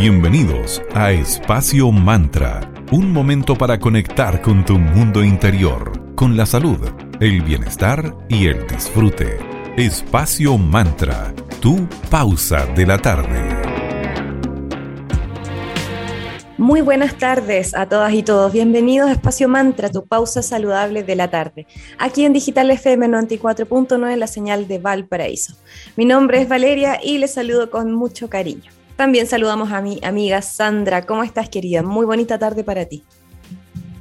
Bienvenidos a Espacio Mantra, un momento para conectar con tu mundo interior, con la salud, el bienestar y el disfrute. Espacio Mantra, tu pausa de la tarde. Muy buenas tardes a todas y todos. Bienvenidos a Espacio Mantra, tu pausa saludable de la tarde. Aquí en Digital FM 94.9, la señal de Valparaíso. Mi nombre es Valeria y les saludo con mucho cariño. También saludamos a mi amiga Sandra. ¿Cómo estás, querida? Muy bonita tarde para ti.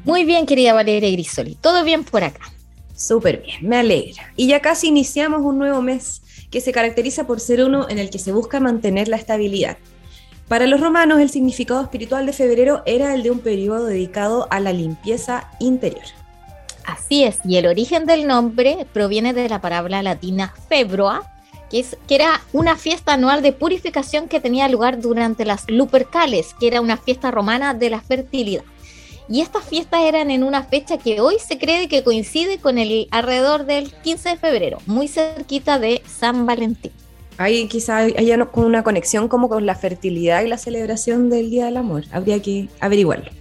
Muy bien, querida Valeria Grisoli. Todo bien por acá. Súper bien, me alegra. Y ya casi iniciamos un nuevo mes que se caracteriza por ser uno en el que se busca mantener la estabilidad para los romanos, el significado espiritual de febrero era el de un periodo dedicado a la limpieza interior. Así es, y el origen del nombre proviene de la palabra latina febroa, que, es, que era una fiesta anual de purificación que tenía lugar durante las Lupercales, que era una fiesta romana de la fertilidad. Y estas fiestas eran en una fecha que hoy se cree que coincide con el alrededor del 15 de febrero, muy cerquita de San Valentín. Hay quizá haya una conexión como con la fertilidad y la celebración del Día del Amor. Habría que averiguarlo.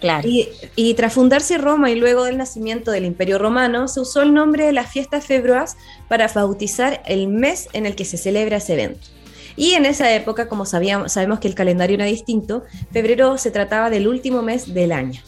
Claro. Y, tras fundarse Roma y luego del nacimiento del Imperio Romano, se usó el nombre de la fiesta febroas para bautizar el mes en el que se celebra ese evento. Y en esa época, como sabíamos, sabemos que el calendario era distinto, febrero se trataba del último mes del año.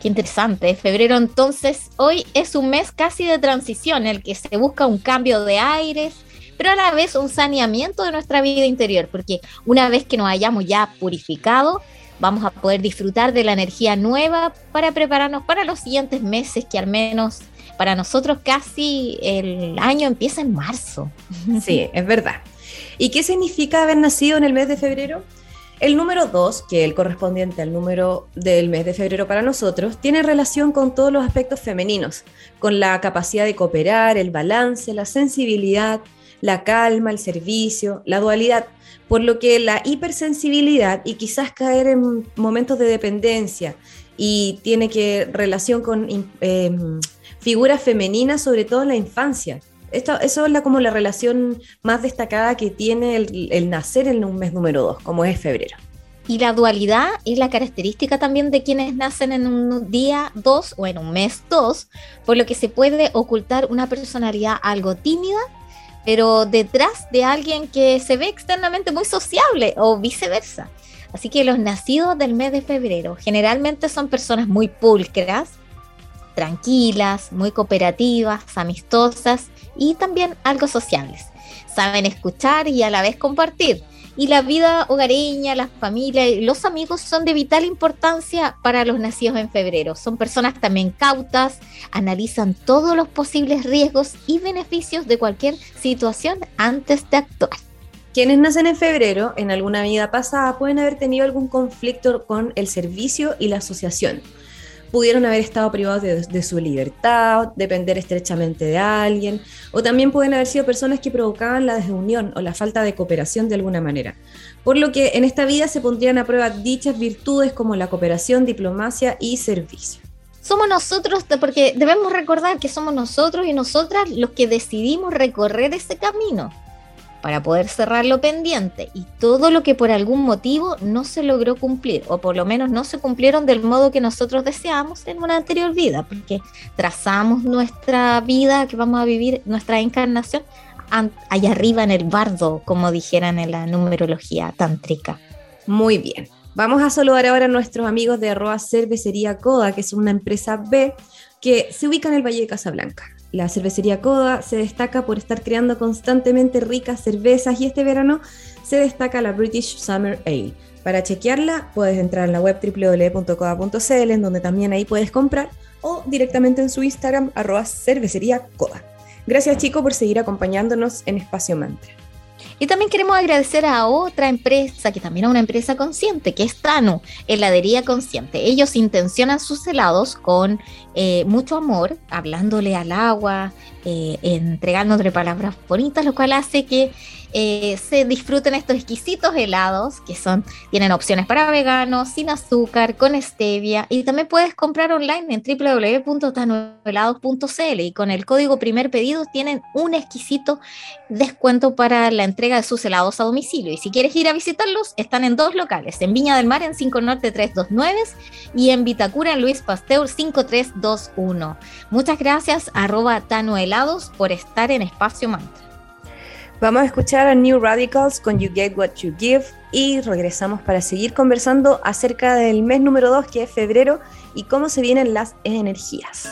Qué interesante, febrero entonces hoy es un mes casi de transición, en el que se busca un cambio de aires, pero a la vez un saneamiento de nuestra vida interior, porque una vez que nos hayamos ya purificado, vamos a poder disfrutar de la energía nueva para prepararnos para los siguientes meses, que al menos para nosotros casi el año empieza en marzo. Sí, es verdad. ¿Y qué significa haber nacido en el mes de febrero? El número 2, que es el correspondiente al número del mes de febrero para nosotros, tiene relación con todos los aspectos femeninos, con la capacidad de cooperar, el balance, la sensibilidad, la calma, el servicio, la dualidad, por lo que la hipersensibilidad y quizás caer en momentos de dependencia y tiene que relación con em, figuras femeninas, sobre todo en la infancia. Esto, eso es la, como la relación más destacada que tiene el, nacer en un mes número 2, como es febrero. Y la dualidad es la característica también de quienes nacen en un día 2 o en un mes 2, por lo que se puede ocultar una personalidad algo tímida pero detrás de alguien que se ve externamente muy sociable o viceversa. Así que los nacidos del mes de febrero generalmente son personas muy pulcras, tranquilas, muy cooperativas, amistosas y también algo sociables. Saben escuchar y a la vez compartir y la vida hogareña, la familia y los amigos son de vital importancia para los nacidos en febrero. Son personas también cautas, analizan todos los posibles riesgos y beneficios de cualquier situación antes de actuar. Quienes nacen en febrero, en alguna vida pasada, pueden haber tenido algún conflicto con el servicio y la asociación pudieron haber estado privados de, su libertad, depender estrechamente de alguien, o también pueden haber sido personas que provocaban la desunión o la falta de cooperación de alguna manera. Por lo que en esta vida se pondrían a prueba dichas virtudes como la cooperación, diplomacia y servicio. Somos nosotros, porque debemos recordar que somos nosotros y nosotras los que decidimos recorrer ese camino para poder cerrar lo pendiente y todo lo que por algún motivo no se logró cumplir o por lo menos no se cumplieron del modo que nosotros deseamos en una anterior vida, porque trazamos nuestra vida que vamos a vivir, nuestra encarnación allá arriba en el bardo, como dijeran en la numerología tántrica. Muy bien. Vamos a saludar ahora a nuestros amigos de arroba cervecería Coda, que es una empresa B que se ubica en el Valle de Casablanca. La cervecería Coda se destaca por estar creando constantemente ricas cervezas y este verano se destaca la British Summer Ale. Para chequearla puedes entrar en la web www.coda.cl en donde también ahí puedes comprar o directamente en su Instagram arroba cervecería Coda. Gracias chicos por seguir acompañándonos en Espacio Mantra. Y también queremos agradecer a otra empresa, que también es una empresa consciente, que es Tanu, heladería consciente. Ellos intencionan sus helados con eh, mucho amor, hablándole al agua, eh, entregándole palabras bonitas, lo cual hace que eh, se disfruten estos exquisitos helados que son, tienen opciones para veganos, sin azúcar, con stevia y también puedes comprar online en www.tanuhelados.cl y con el código primer pedido tienen un exquisito descuento para la entrega de sus helados a domicilio y si quieres ir a visitarlos están en dos locales, en Viña del Mar en 5 Norte 329 y en Vitacura en Luis Pasteur 5321. Muchas gracias arroba tanuhelados por estar en Espacio Mantra. Vamos a escuchar a New Radicals con You Get What You Give y regresamos para seguir conversando acerca del mes número 2 que es febrero y cómo se vienen las energías.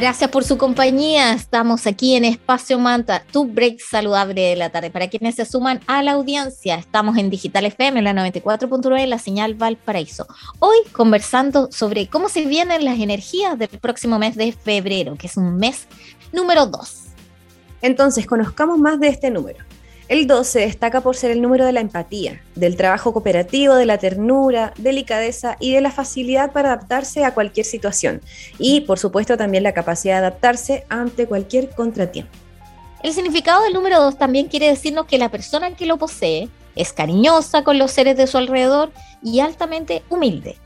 Gracias por su compañía. Estamos aquí en Espacio Manta, tu break saludable de la tarde. Para quienes se suman a la audiencia, estamos en Digital FM, la 94.9, la señal Valparaíso. Hoy conversando sobre cómo se vienen las energías del próximo mes de febrero, que es un mes número 2. Entonces, conozcamos más de este número. El 2 se destaca por ser el número de la empatía, del trabajo cooperativo, de la ternura, delicadeza y de la facilidad para adaptarse a cualquier situación. Y, por supuesto, también la capacidad de adaptarse ante cualquier contratiempo. El significado del número 2 también quiere decirnos que la persona que lo posee es cariñosa con los seres de su alrededor y altamente humilde.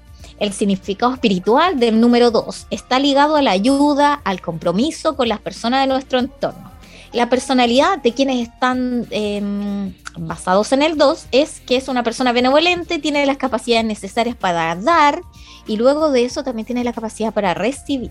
El significado espiritual del número 2 está ligado a la ayuda, al compromiso con las personas de nuestro entorno la personalidad de quienes están em, basados en el 2 es que es una persona benevolente, tiene las capacidades necesarias para dar y luego de eso también tiene la capacidad para recibir.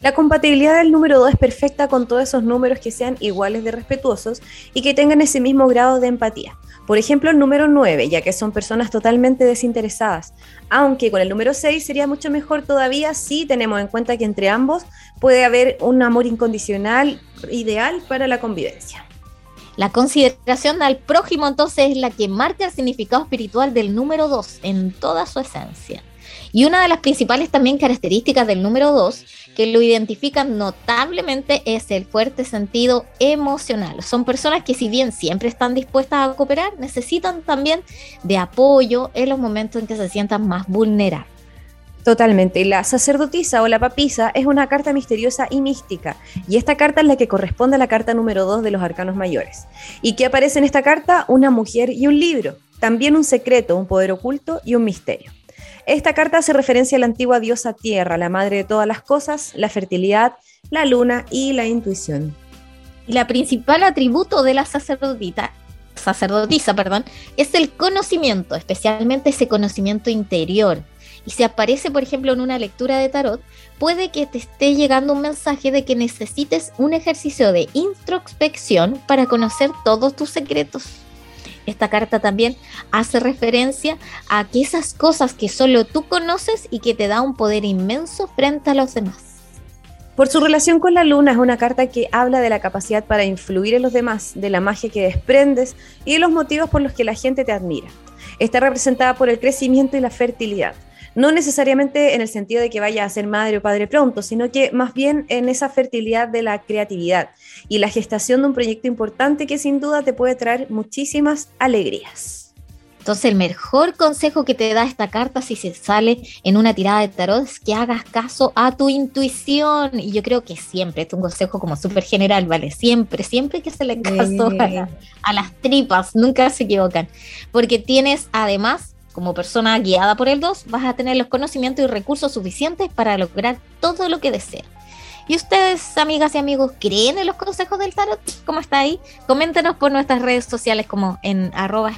La compatibilidad del número 2 es perfecta con todos esos números que sean iguales de respetuosos y que tengan ese mismo grado de empatía. Por ejemplo, el número 9, ya que son personas totalmente desinteresadas, aunque con el número 6 sería mucho mejor todavía si tenemos en cuenta que entre ambos puede haber un amor incondicional ideal para la convivencia. La consideración al prójimo entonces es la que marca el significado espiritual del número 2 en toda su esencia. Y una de las principales también características del número 2 que lo identifican notablemente es el fuerte sentido emocional. Son personas que si bien siempre están dispuestas a cooperar, necesitan también de apoyo en los momentos en que se sientan más vulnerables. Totalmente. La sacerdotisa o la papisa es una carta misteriosa y mística. Y esta carta es la que corresponde a la carta número 2 de los arcanos mayores. ¿Y qué aparece en esta carta? Una mujer y un libro. También un secreto, un poder oculto y un misterio. Esta carta hace referencia a la antigua diosa Tierra, la madre de todas las cosas, la fertilidad, la luna y la intuición. Y la principal atributo de la sacerdotisa, perdón, es el conocimiento, especialmente ese conocimiento interior. Y si aparece, por ejemplo, en una lectura de tarot, puede que te esté llegando un mensaje de que necesites un ejercicio de introspección para conocer todos tus secretos. Esta carta también hace referencia a que esas cosas que solo tú conoces y que te da un poder inmenso frente a los demás. Por su relación con la luna es una carta que habla de la capacidad para influir en los demás, de la magia que desprendes y de los motivos por los que la gente te admira. Está representada por el crecimiento y la fertilidad no necesariamente en el sentido de que vaya a ser madre o padre pronto, sino que más bien en esa fertilidad de la creatividad y la gestación de un proyecto importante que sin duda te puede traer muchísimas alegrías. Entonces el mejor consejo que te da esta carta si se sale en una tirada de tarot es que hagas caso a tu intuición. Y yo creo que siempre, es un consejo como súper general, ¿vale? Siempre, siempre que se le caso a, a las tripas, nunca se equivocan. Porque tienes además como persona guiada por el 2, vas a tener los conocimientos y recursos suficientes para lograr todo lo que deseas. ¿Y ustedes, amigas y amigos, creen en los consejos del tarot? ¿Cómo está ahí? Coméntenos por nuestras redes sociales como en arroba.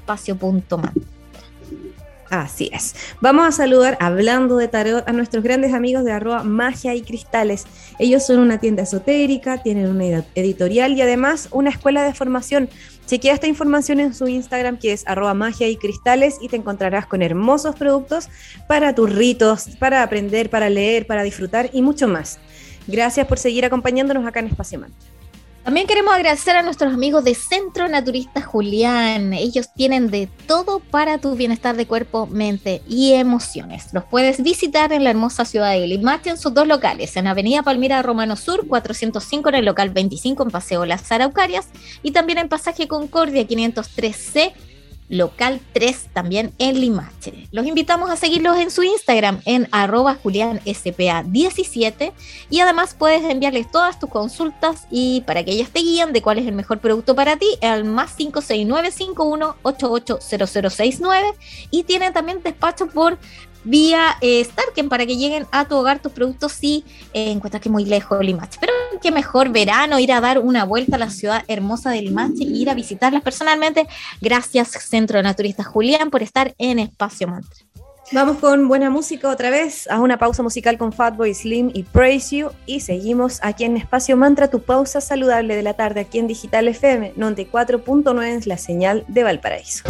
Así es. Vamos a saludar, hablando de tarot, a nuestros grandes amigos de arroba magia y cristales. Ellos son una tienda esotérica, tienen una editorial y además una escuela de formación. Chequea esta información en su Instagram que es arroba magia y cristales y te encontrarás con hermosos productos para tus ritos, para aprender, para leer, para disfrutar y mucho más. Gracias por seguir acompañándonos acá en Espacio Mantra. También queremos agradecer a nuestros amigos de Centro Naturista Julián. Ellos tienen de todo para tu bienestar de cuerpo, mente y emociones. Los puedes visitar en la hermosa ciudad de Limache en sus dos locales, en Avenida Palmira Romano Sur 405 en el local 25 en Paseo Las Araucarias y también en Pasaje Concordia 503C local 3 también en Limache. Los invitamos a seguirlos en su Instagram en arroba julianspa17 y además puedes enviarles todas tus consultas y para que ellas te guíen de cuál es el mejor producto para ti al más 56951880069 y tienen también despacho por vía eh, Starken para que lleguen a tu hogar tus productos si eh, encuentras que muy lejos Limache. Pero qué mejor verano ir a dar una vuelta a la ciudad hermosa de Limache e ir a visitarlas personalmente. Gracias Centro Naturista Julián por estar en Espacio Mantra. Vamos con buena música otra vez, a una pausa musical con Fatboy Slim y Praise You y seguimos aquí en Espacio Mantra, tu pausa saludable de la tarde aquí en Digital FM 94.9 es la señal de Valparaíso.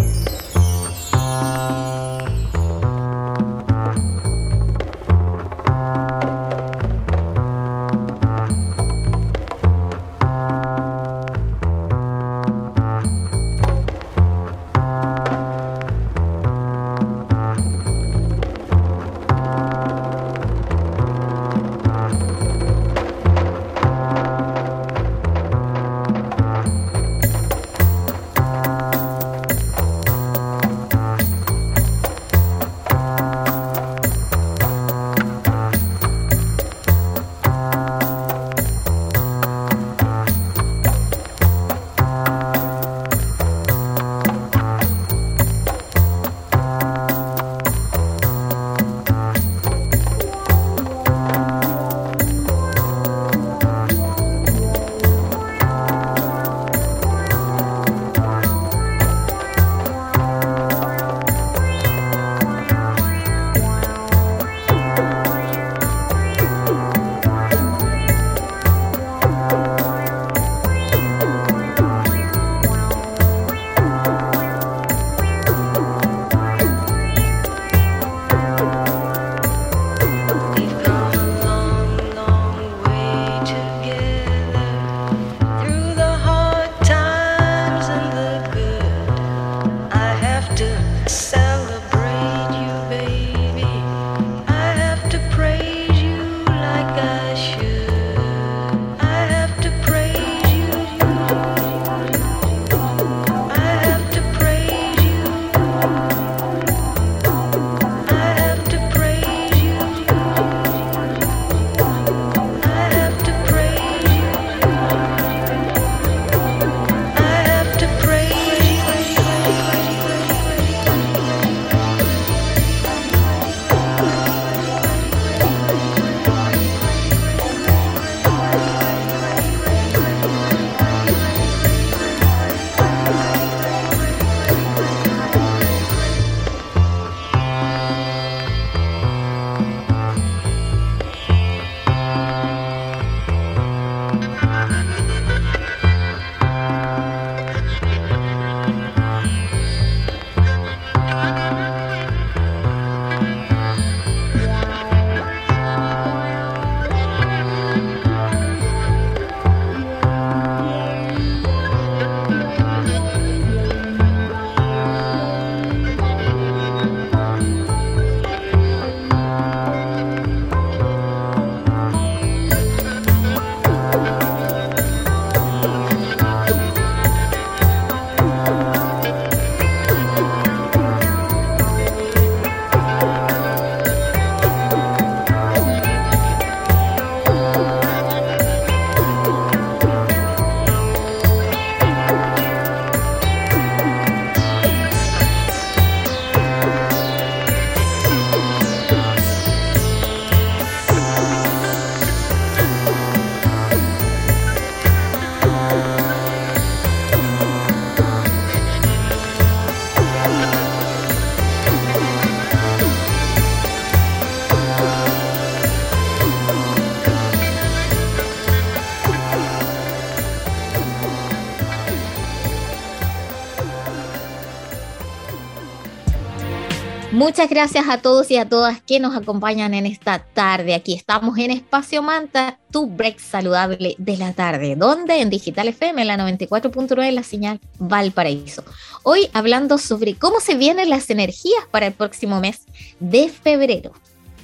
Muchas gracias a todos y a todas que nos acompañan en esta tarde. Aquí estamos en Espacio Manta, tu break saludable de la tarde, donde en Digital FM, la 94.9, la señal Valparaíso. Hoy hablando sobre cómo se vienen las energías para el próximo mes de febrero.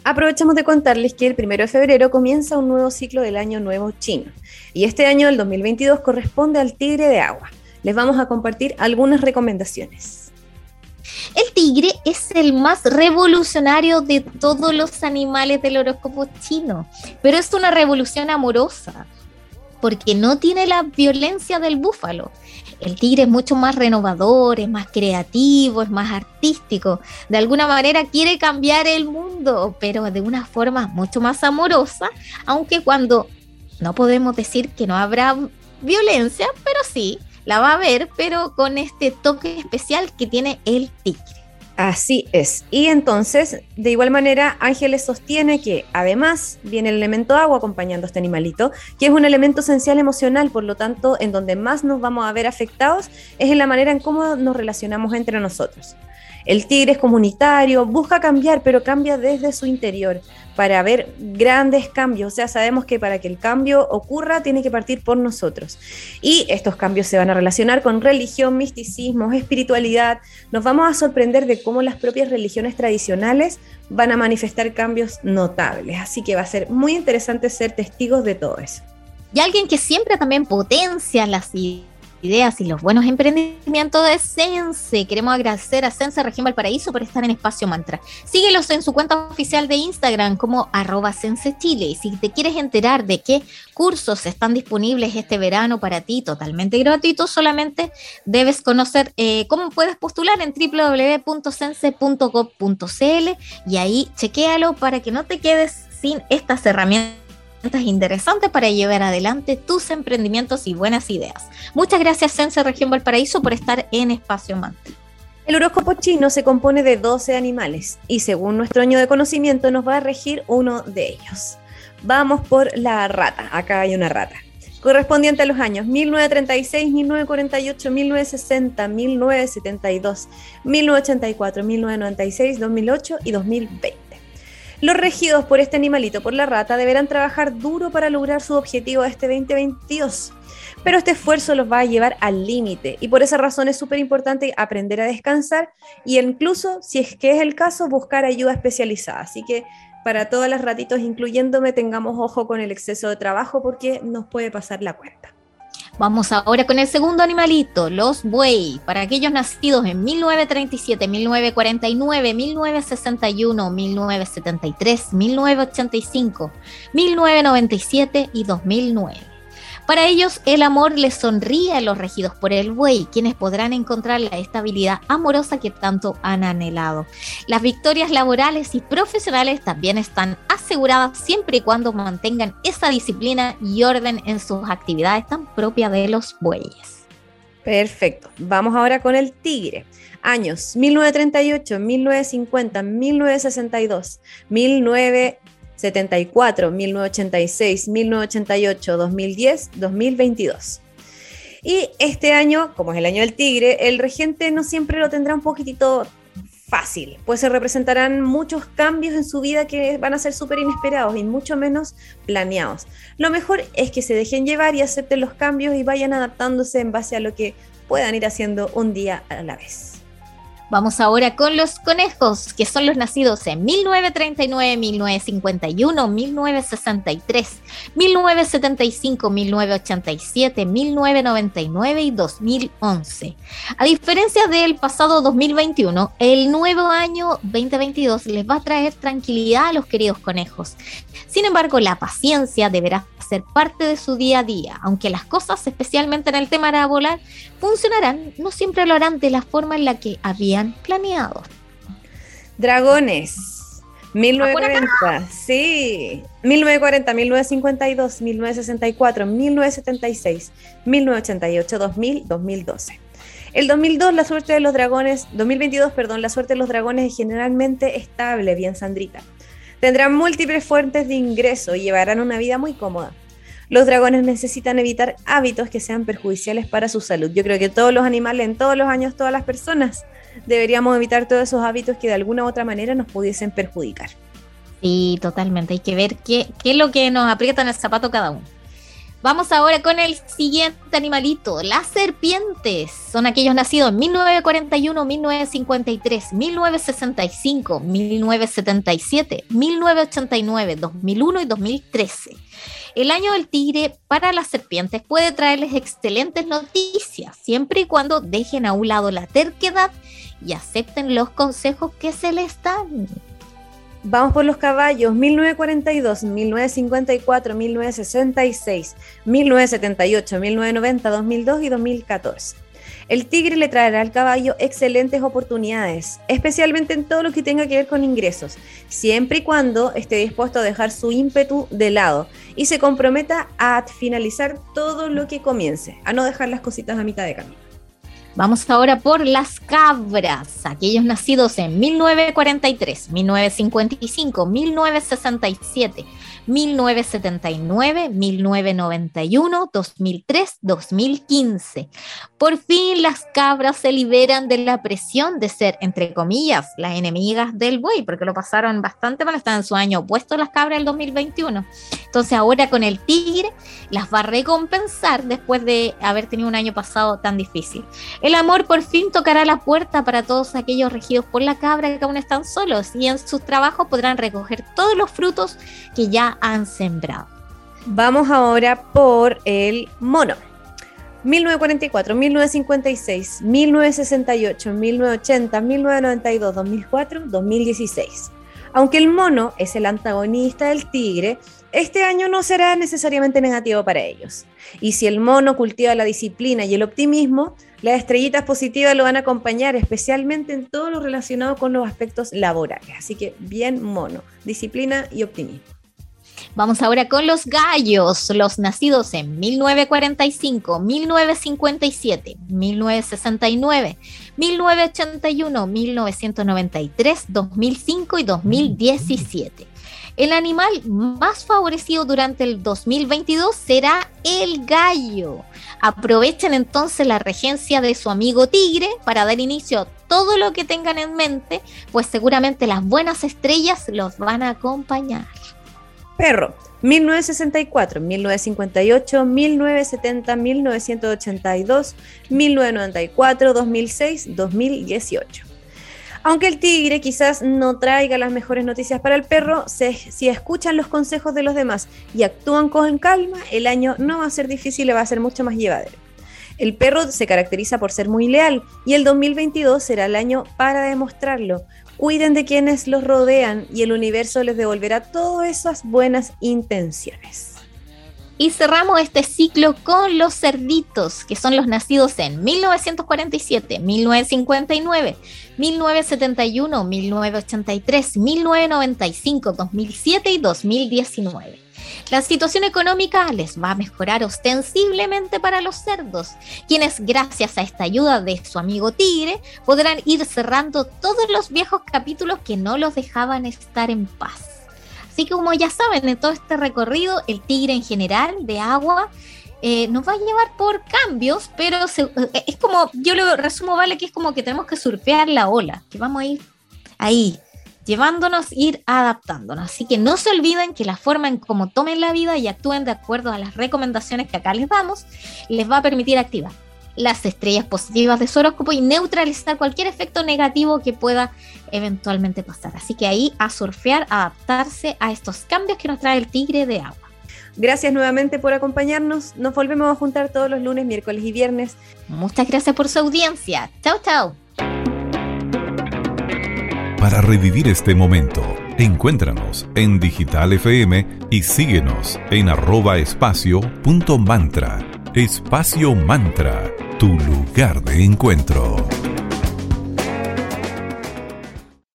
Aprovechamos de contarles que el primero de febrero comienza un nuevo ciclo del Año Nuevo Chino y este año, el 2022, corresponde al Tigre de Agua. Les vamos a compartir algunas recomendaciones. El tigre es el más revolucionario de todos los animales del horóscopo chino, pero es una revolución amorosa, porque no tiene la violencia del búfalo. El tigre es mucho más renovador, es más creativo, es más artístico. De alguna manera quiere cambiar el mundo, pero de una forma mucho más amorosa, aunque cuando no podemos decir que no habrá violencia, pero sí, la va a ver, pero con este toque especial que tiene el tigre. Así es. Y entonces, de igual manera, Ángeles sostiene que además viene el elemento agua acompañando a este animalito, que es un elemento esencial emocional, por lo tanto, en donde más nos vamos a ver afectados es en la manera en cómo nos relacionamos entre nosotros. El tigre es comunitario, busca cambiar, pero cambia desde su interior para ver grandes cambios. O sea, sabemos que para que el cambio ocurra tiene que partir por nosotros. Y estos cambios se van a relacionar con religión, misticismo, espiritualidad. Nos vamos a sorprender de cómo las propias religiones tradicionales van a manifestar cambios notables. Así que va a ser muy interesante ser testigos de todo eso. Y alguien que siempre también potencia las ideas ideas y los buenos emprendimientos de Sense. Queremos agradecer a Sense Región Valparaíso por estar en Espacio Mantra. Síguelos en su cuenta oficial de Instagram como arroba Sense Chile. Y si te quieres enterar de qué cursos están disponibles este verano para ti, totalmente gratuitos, solamente debes conocer eh, cómo puedes postular en www.sense.gov.cl y ahí chequéalo para que no te quedes sin estas herramientas interesantes para llevar adelante tus emprendimientos y buenas ideas. Muchas gracias, Sense Región Valparaíso, por estar en Espacio Mantra. El horóscopo chino se compone de 12 animales y según nuestro año de conocimiento nos va a regir uno de ellos. Vamos por la rata. Acá hay una rata. Correspondiente a los años 1936, 1948, 1960, 1972, 1984, 1996, 2008 y 2020. Los regidos por este animalito, por la rata, deberán trabajar duro para lograr su objetivo de este 2022. Pero este esfuerzo los va a llevar al límite y por esa razón es súper importante aprender a descansar y incluso, si es que es el caso, buscar ayuda especializada. Así que para todas las ratitos, incluyéndome, tengamos ojo con el exceso de trabajo porque nos puede pasar la cuenta. Vamos ahora con el segundo animalito, los buey. Para aquellos nacidos en 1937, 1949, 1961, 1973, 1985, 1997 y 2009. Para ellos, el amor les sonríe a los regidos por el buey, quienes podrán encontrar la estabilidad amorosa que tanto han anhelado. Las victorias laborales y profesionales también están aseguradas siempre y cuando mantengan esa disciplina y orden en sus actividades tan propias de los bueyes. Perfecto. Vamos ahora con el tigre. Años 1938, 1950, 1962, 19 74, 1986, 1988, 2010, 2022. Y este año, como es el año del tigre, el regente no siempre lo tendrá un poquitito fácil, pues se representarán muchos cambios en su vida que van a ser súper inesperados y mucho menos planeados. Lo mejor es que se dejen llevar y acepten los cambios y vayan adaptándose en base a lo que puedan ir haciendo un día a la vez. Vamos ahora con los conejos, que son los nacidos en 1939, 1951, 1963, 1975, 1987, 1999 y 2011. A diferencia del pasado 2021, el nuevo año 2022 les va a traer tranquilidad a los queridos conejos. Sin embargo, la paciencia deberá ser parte de su día a día, aunque las cosas, especialmente en el tema de volar, funcionarán, no siempre lo harán de la forma en la que habían planeado. Dragones. 1940, sí. 1940, 1952, 1964, 1976, 1988, 2000, 2012. El 2002, la suerte de los dragones, 2022, perdón, la suerte de los dragones es generalmente estable, bien Sandrita. Tendrán múltiples fuentes de ingreso y llevarán una vida muy cómoda. Los dragones necesitan evitar hábitos que sean perjudiciales para su salud. Yo creo que todos los animales, en todos los años, todas las personas deberíamos evitar todos esos hábitos que de alguna u otra manera nos pudiesen perjudicar. Sí, totalmente. Hay que ver qué, qué es lo que nos aprieta en el zapato cada uno. Vamos ahora con el siguiente animalito, las serpientes. Son aquellos nacidos en 1941, 1953, 1965, 1977, 1989, 2001 y 2013. El año del tigre para las serpientes puede traerles excelentes noticias, siempre y cuando dejen a un lado la terquedad y acepten los consejos que se les dan. Vamos por los caballos, 1942, 1954, 1966, 1978, 1990, 2002 y 2014. El tigre le traerá al caballo excelentes oportunidades, especialmente en todo lo que tenga que ver con ingresos, siempre y cuando esté dispuesto a dejar su ímpetu de lado y se comprometa a finalizar todo lo que comience, a no dejar las cositas a mitad de camino. Vamos ahora por las cabras, aquellos nacidos en 1943, 1955, 1967, 1979, 1991, 2003, 2015. Por fin las cabras se liberan de la presión de ser, entre comillas, las enemigas del buey, porque lo pasaron bastante mal, están en su año opuesto las cabras del 2021. Entonces ahora con el tigre las va a recompensar después de haber tenido un año pasado tan difícil. El amor por fin tocará la puerta para todos aquellos regidos por la cabra que aún están solos y en sus trabajos podrán recoger todos los frutos que ya han sembrado. Vamos ahora por el mono. 1944, 1956, 1968, 1980, 1992, 2004, 2016. Aunque el mono es el antagonista del tigre, este año no será necesariamente negativo para ellos. Y si el mono cultiva la disciplina y el optimismo, las estrellitas positivas lo van a acompañar, especialmente en todo lo relacionado con los aspectos laborales. Así que bien mono, disciplina y optimismo. Vamos ahora con los gallos, los nacidos en 1945, 1957, 1969, 1981, 1993, 2005 y 2017. El animal más favorecido durante el 2022 será el gallo. Aprovechen entonces la regencia de su amigo tigre para dar inicio a todo lo que tengan en mente, pues seguramente las buenas estrellas los van a acompañar. Perro, 1964, 1958, 1970, 1982, 1994, 2006, 2018. Aunque el tigre quizás no traiga las mejores noticias para el perro, si escuchan los consejos de los demás y actúan con calma, el año no va a ser difícil y va a ser mucho más llevadero. El perro se caracteriza por ser muy leal y el 2022 será el año para demostrarlo. Cuiden de quienes los rodean y el universo les devolverá todas esas buenas intenciones. Y cerramos este ciclo con los cerditos, que son los nacidos en 1947, 1959, 1971, 1983, 1995, 2007 y 2019. La situación económica les va a mejorar ostensiblemente para los cerdos, quienes gracias a esta ayuda de su amigo tigre podrán ir cerrando todos los viejos capítulos que no los dejaban estar en paz. Así que como ya saben, en todo este recorrido, el tigre en general de agua eh, nos va a llevar por cambios, pero eh, es como, yo lo resumo, vale, que es como que tenemos que surfear la ola, que vamos a ir ahí, llevándonos, ir adaptándonos. Así que no se olviden que la forma en cómo tomen la vida y actúen de acuerdo a las recomendaciones que acá les damos, les va a permitir activar las estrellas positivas de su horóscopo y neutralizar cualquier efecto negativo que pueda eventualmente pasar. Así que ahí a surfear, a adaptarse a estos cambios que nos trae el tigre de agua. Gracias nuevamente por acompañarnos. Nos volvemos a juntar todos los lunes, miércoles y viernes. Muchas gracias por su audiencia. Chao, chao. Para revivir este momento, encuéntranos en Digital FM y síguenos en arroba espacio punto mantra. Espacio Mantra, tu lugar de encuentro.